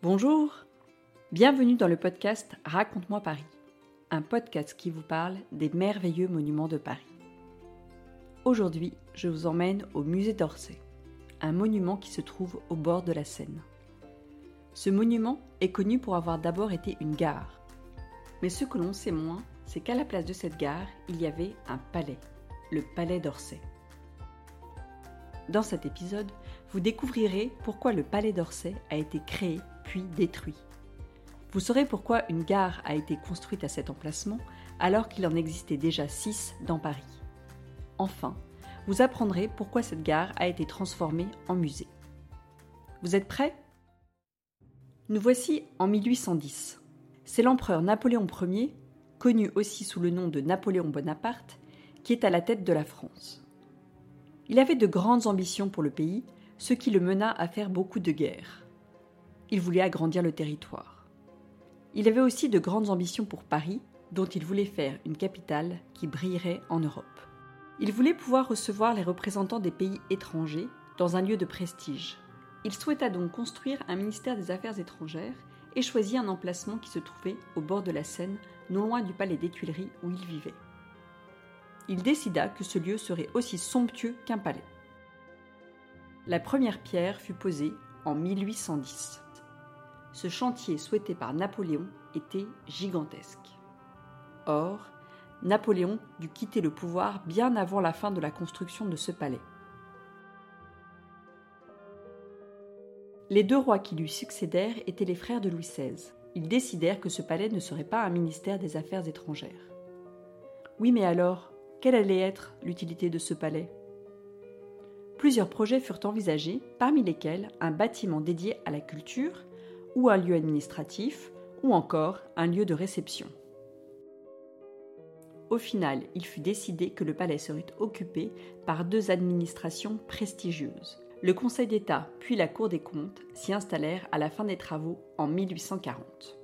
Bonjour, bienvenue dans le podcast Raconte-moi Paris, un podcast qui vous parle des merveilleux monuments de Paris. Aujourd'hui, je vous emmène au musée d'Orsay, un monument qui se trouve au bord de la Seine. Ce monument est connu pour avoir d'abord été une gare. Mais ce que l'on sait moins, c'est qu'à la place de cette gare, il y avait un palais, le palais d'Orsay. Dans cet épisode, vous découvrirez pourquoi le palais d'Orsay a été créé détruit. Vous saurez pourquoi une gare a été construite à cet emplacement alors qu'il en existait déjà six dans Paris. Enfin, vous apprendrez pourquoi cette gare a été transformée en musée. Vous êtes prêts? Nous voici en 1810. C'est l'empereur Napoléon Ier, connu aussi sous le nom de Napoléon Bonaparte, qui est à la tête de la France. Il avait de grandes ambitions pour le pays, ce qui le mena à faire beaucoup de guerres. Il voulait agrandir le territoire. Il avait aussi de grandes ambitions pour Paris, dont il voulait faire une capitale qui brillerait en Europe. Il voulait pouvoir recevoir les représentants des pays étrangers dans un lieu de prestige. Il souhaita donc construire un ministère des Affaires étrangères et choisit un emplacement qui se trouvait au bord de la Seine, non loin du palais des Tuileries où il vivait il décida que ce lieu serait aussi somptueux qu'un palais. La première pierre fut posée en 1810. Ce chantier souhaité par Napoléon était gigantesque. Or, Napoléon dut quitter le pouvoir bien avant la fin de la construction de ce palais. Les deux rois qui lui succédèrent étaient les frères de Louis XVI. Ils décidèrent que ce palais ne serait pas un ministère des Affaires étrangères. Oui, mais alors, quelle allait être l'utilité de ce palais? Plusieurs projets furent envisagés, parmi lesquels un bâtiment dédié à la culture, ou un lieu administratif, ou encore un lieu de réception. Au final, il fut décidé que le palais serait occupé par deux administrations prestigieuses. Le Conseil d'État puis la Cour des comptes s'y installèrent à la fin des travaux en 1840.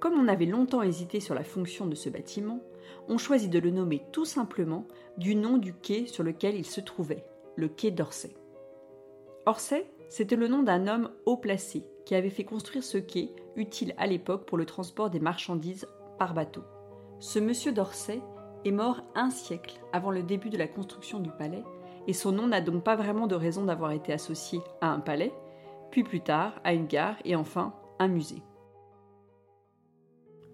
Comme on avait longtemps hésité sur la fonction de ce bâtiment, on choisit de le nommer tout simplement du nom du quai sur lequel il se trouvait, le quai d'Orsay. Orsay, c'était le nom d'un homme haut placé qui avait fait construire ce quai, utile à l'époque pour le transport des marchandises par bateau. Ce monsieur d'Orsay est mort un siècle avant le début de la construction du palais, et son nom n'a donc pas vraiment de raison d'avoir été associé à un palais, puis plus tard à une gare et enfin un musée.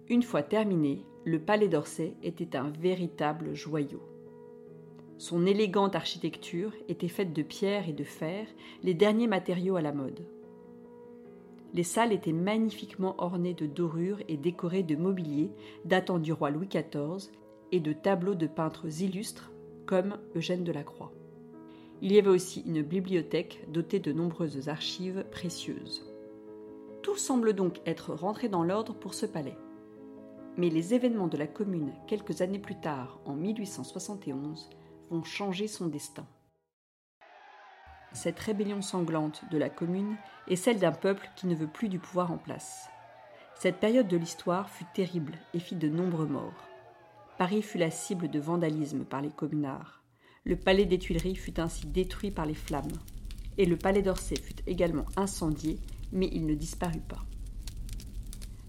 Une fois terminé, le palais d'Orsay était un véritable joyau. Son élégante architecture était faite de pierre et de fer, les derniers matériaux à la mode. Les salles étaient magnifiquement ornées de dorures et décorées de mobilier datant du roi Louis XIV et de tableaux de peintres illustres comme Eugène Delacroix. Il y avait aussi une bibliothèque dotée de nombreuses archives précieuses. Tout semble donc être rentré dans l'ordre pour ce palais mais les événements de la commune quelques années plus tard, en 1871, vont changer son destin. Cette rébellion sanglante de la commune est celle d'un peuple qui ne veut plus du pouvoir en place. Cette période de l'histoire fut terrible et fit de nombreux morts. Paris fut la cible de vandalisme par les communards. Le palais des Tuileries fut ainsi détruit par les flammes. Et le palais d'Orsay fut également incendié, mais il ne disparut pas.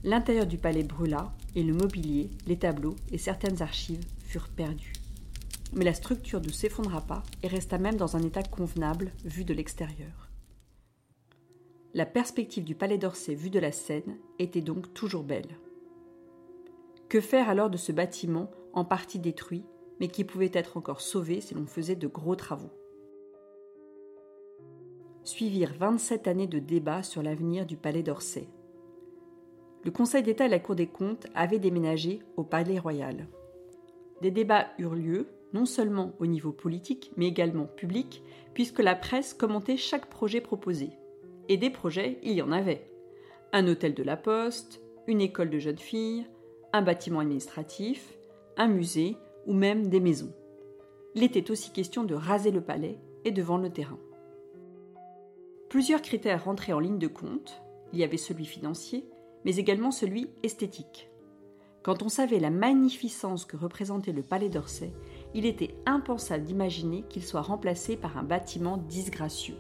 L'intérieur du palais brûla et le mobilier, les tableaux et certaines archives furent perdus. Mais la structure ne s'effondra pas et resta même dans un état convenable vu de l'extérieur. La perspective du palais d'Orsay vu de la Seine était donc toujours belle. Que faire alors de ce bâtiment en partie détruit, mais qui pouvait être encore sauvé si l'on faisait de gros travaux? Suivirent 27 années de débats sur l'avenir du palais d'Orsay le Conseil d'État et la Cour des comptes avaient déménagé au Palais Royal. Des débats eurent lieu, non seulement au niveau politique, mais également public, puisque la presse commentait chaque projet proposé. Et des projets, il y en avait. Un hôtel de la poste, une école de jeunes filles, un bâtiment administratif, un musée ou même des maisons. Il était aussi question de raser le palais et de vendre le terrain. Plusieurs critères rentraient en ligne de compte. Il y avait celui financier, mais également celui esthétique. Quand on savait la magnificence que représentait le palais d'Orsay, il était impensable d'imaginer qu'il soit remplacé par un bâtiment disgracieux.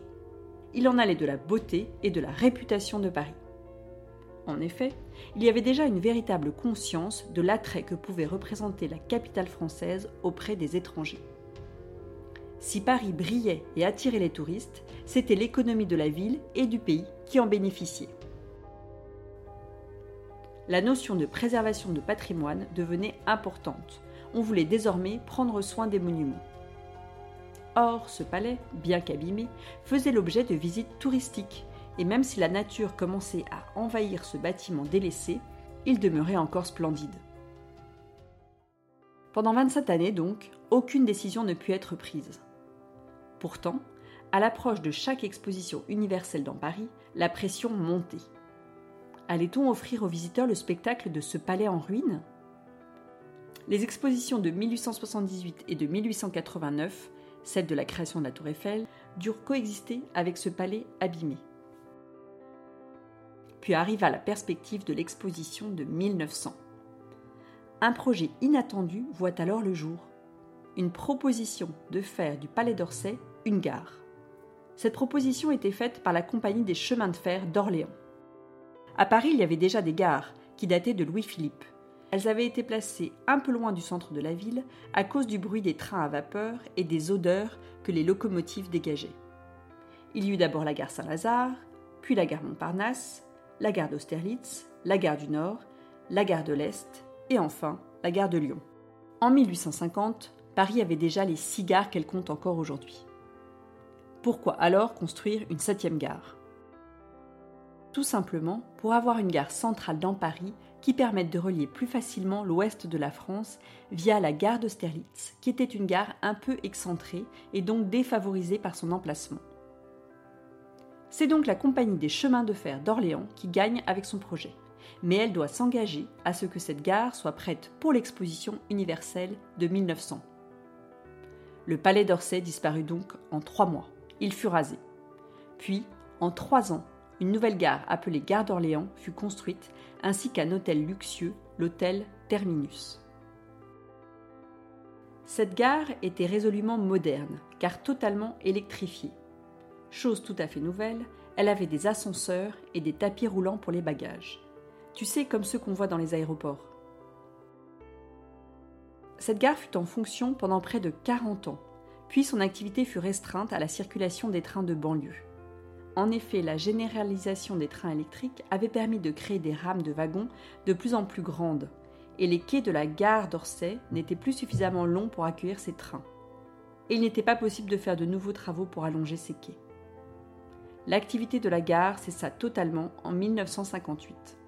il en allait de la beauté et de la réputation de Paris. En effet, il y avait déjà une véritable conscience de l'attrait que pouvait représenter la capitale française auprès des étrangers. Si Paris brillait et attirait les touristes, c'était l'économie de la ville et du pays qui en bénéficiait. La notion de préservation de patrimoine devenait importante. On voulait désormais prendre soin des monuments. Or, ce palais, bien qu'abîmé, faisait l'objet de visites touristiques, et même si la nature commençait à envahir ce bâtiment délaissé, il demeurait encore splendide. Pendant 27 années donc, aucune décision ne put être prise. Pourtant, à l'approche de chaque exposition universelle dans Paris, la pression montait. Allait-on offrir aux visiteurs le spectacle de ce palais en ruine? Les expositions de 1878 et de 1889, celle de la création de la Tour Eiffel, durent coexister avec ce palais abîmé. Puis arriva la perspective de l'exposition de 1900. Un projet inattendu voit alors le jour. Une proposition de faire du Palais d'Orsay une gare. Cette proposition était faite par la Compagnie des chemins de fer d'Orléans. À Paris, il y avait déjà des gares, qui dataient de Louis-Philippe. Elles avaient été placées un peu loin du centre de la ville à cause du bruit des trains à vapeur et des odeurs que les locomotives dégageaient. Il y eut d'abord la gare Saint-Lazare, puis la gare Montparnasse, la gare d'Austerlitz, la gare du Nord, la gare de l'Est et enfin la gare de Lyon. En 1850, Paris avait déjà les six gares qu'elle compte encore aujourd'hui. Pourquoi alors construire une septième gare? Tout simplement pour avoir une gare centrale dans Paris qui permette de relier plus facilement l'ouest de la France via la gare d'Austerlitz, qui était une gare un peu excentrée et donc défavorisée par son emplacement. C'est donc la compagnie des chemins de fer d'Orléans qui gagne avec son projet. Mais elle doit s'engager à ce que cette gare soit prête pour l'exposition universelle de 1900. Le palais d'Orsay disparut donc en trois mois il fut rasé. Puis, en trois ans, une nouvelle gare appelée Gare d'Orléans fut construite, ainsi qu'un hôtel luxueux, l'hôtel Terminus. Cette gare était résolument moderne, car totalement électrifiée. Chose tout à fait nouvelle, elle avait des ascenseurs et des tapis roulants pour les bagages. Tu sais, comme ceux qu'on voit dans les aéroports. Cette gare fut en fonction pendant près de 40 ans puis son activité fut restreinte à la circulation des trains de banlieue. En effet, la généralisation des trains électriques avait permis de créer des rames de wagons de plus en plus grandes, et les quais de la gare d'Orsay n'étaient plus suffisamment longs pour accueillir ces trains. Et il n'était pas possible de faire de nouveaux travaux pour allonger ces quais. L'activité de la gare cessa totalement en 1958.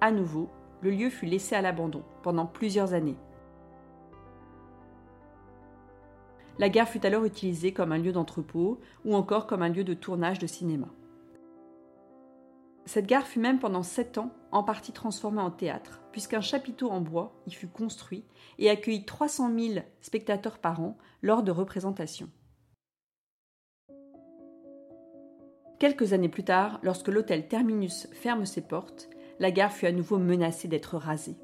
À nouveau, le lieu fut laissé à l'abandon pendant plusieurs années. La gare fut alors utilisée comme un lieu d'entrepôt ou encore comme un lieu de tournage de cinéma. Cette gare fut même pendant sept ans en partie transformée en théâtre, puisqu'un chapiteau en bois y fut construit et accueillit 300 000 spectateurs par an lors de représentations. Quelques années plus tard, lorsque l'hôtel Terminus ferme ses portes, la gare fut à nouveau menacée d'être rasée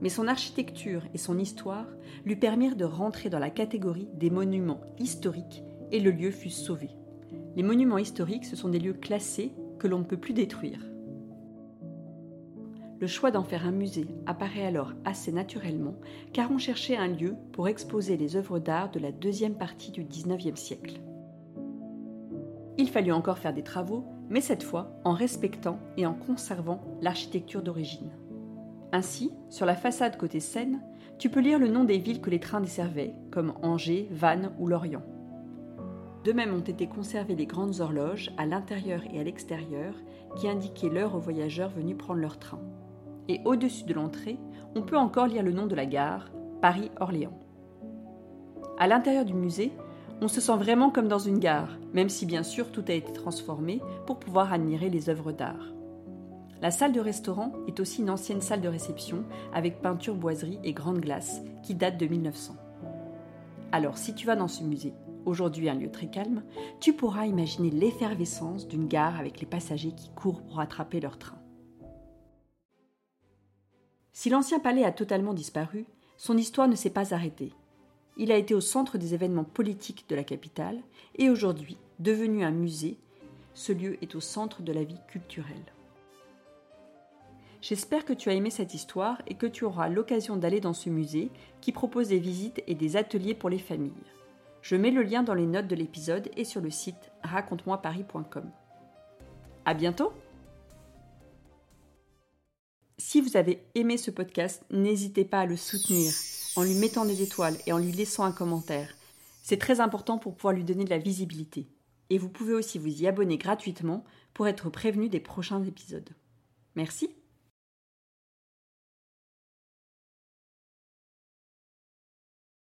mais son architecture et son histoire lui permirent de rentrer dans la catégorie des monuments historiques et le lieu fut sauvé. Les monuments historiques, ce sont des lieux classés que l'on ne peut plus détruire. Le choix d'en faire un musée apparaît alors assez naturellement, car on cherchait un lieu pour exposer les œuvres d'art de la deuxième partie du XIXe siècle. Il fallut encore faire des travaux, mais cette fois en respectant et en conservant l'architecture d'origine. Ainsi, sur la façade côté Seine, tu peux lire le nom des villes que les trains desservaient, comme Angers, Vannes ou Lorient. De même ont été conservées les grandes horloges à l'intérieur et à l'extérieur qui indiquaient l'heure aux voyageurs venus prendre leur train. Et au-dessus de l'entrée, on peut encore lire le nom de la gare, Paris-Orléans. À l'intérieur du musée, on se sent vraiment comme dans une gare, même si bien sûr tout a été transformé pour pouvoir admirer les œuvres d'art. La salle de restaurant est aussi une ancienne salle de réception avec peinture boiserie et grande glace qui date de 1900. Alors si tu vas dans ce musée, aujourd'hui un lieu très calme, tu pourras imaginer l'effervescence d'une gare avec les passagers qui courent pour attraper leur train. Si l'ancien palais a totalement disparu, son histoire ne s'est pas arrêtée. Il a été au centre des événements politiques de la capitale et aujourd'hui Devenu un musée, ce lieu est au centre de la vie culturelle. J'espère que tu as aimé cette histoire et que tu auras l'occasion d'aller dans ce musée qui propose des visites et des ateliers pour les familles. Je mets le lien dans les notes de l'épisode et sur le site raconte-moi-paris.com. À bientôt! Si vous avez aimé ce podcast, n'hésitez pas à le soutenir en lui mettant des étoiles et en lui laissant un commentaire. C'est très important pour pouvoir lui donner de la visibilité. Et vous pouvez aussi vous y abonner gratuitement pour être prévenu des prochains épisodes. Merci.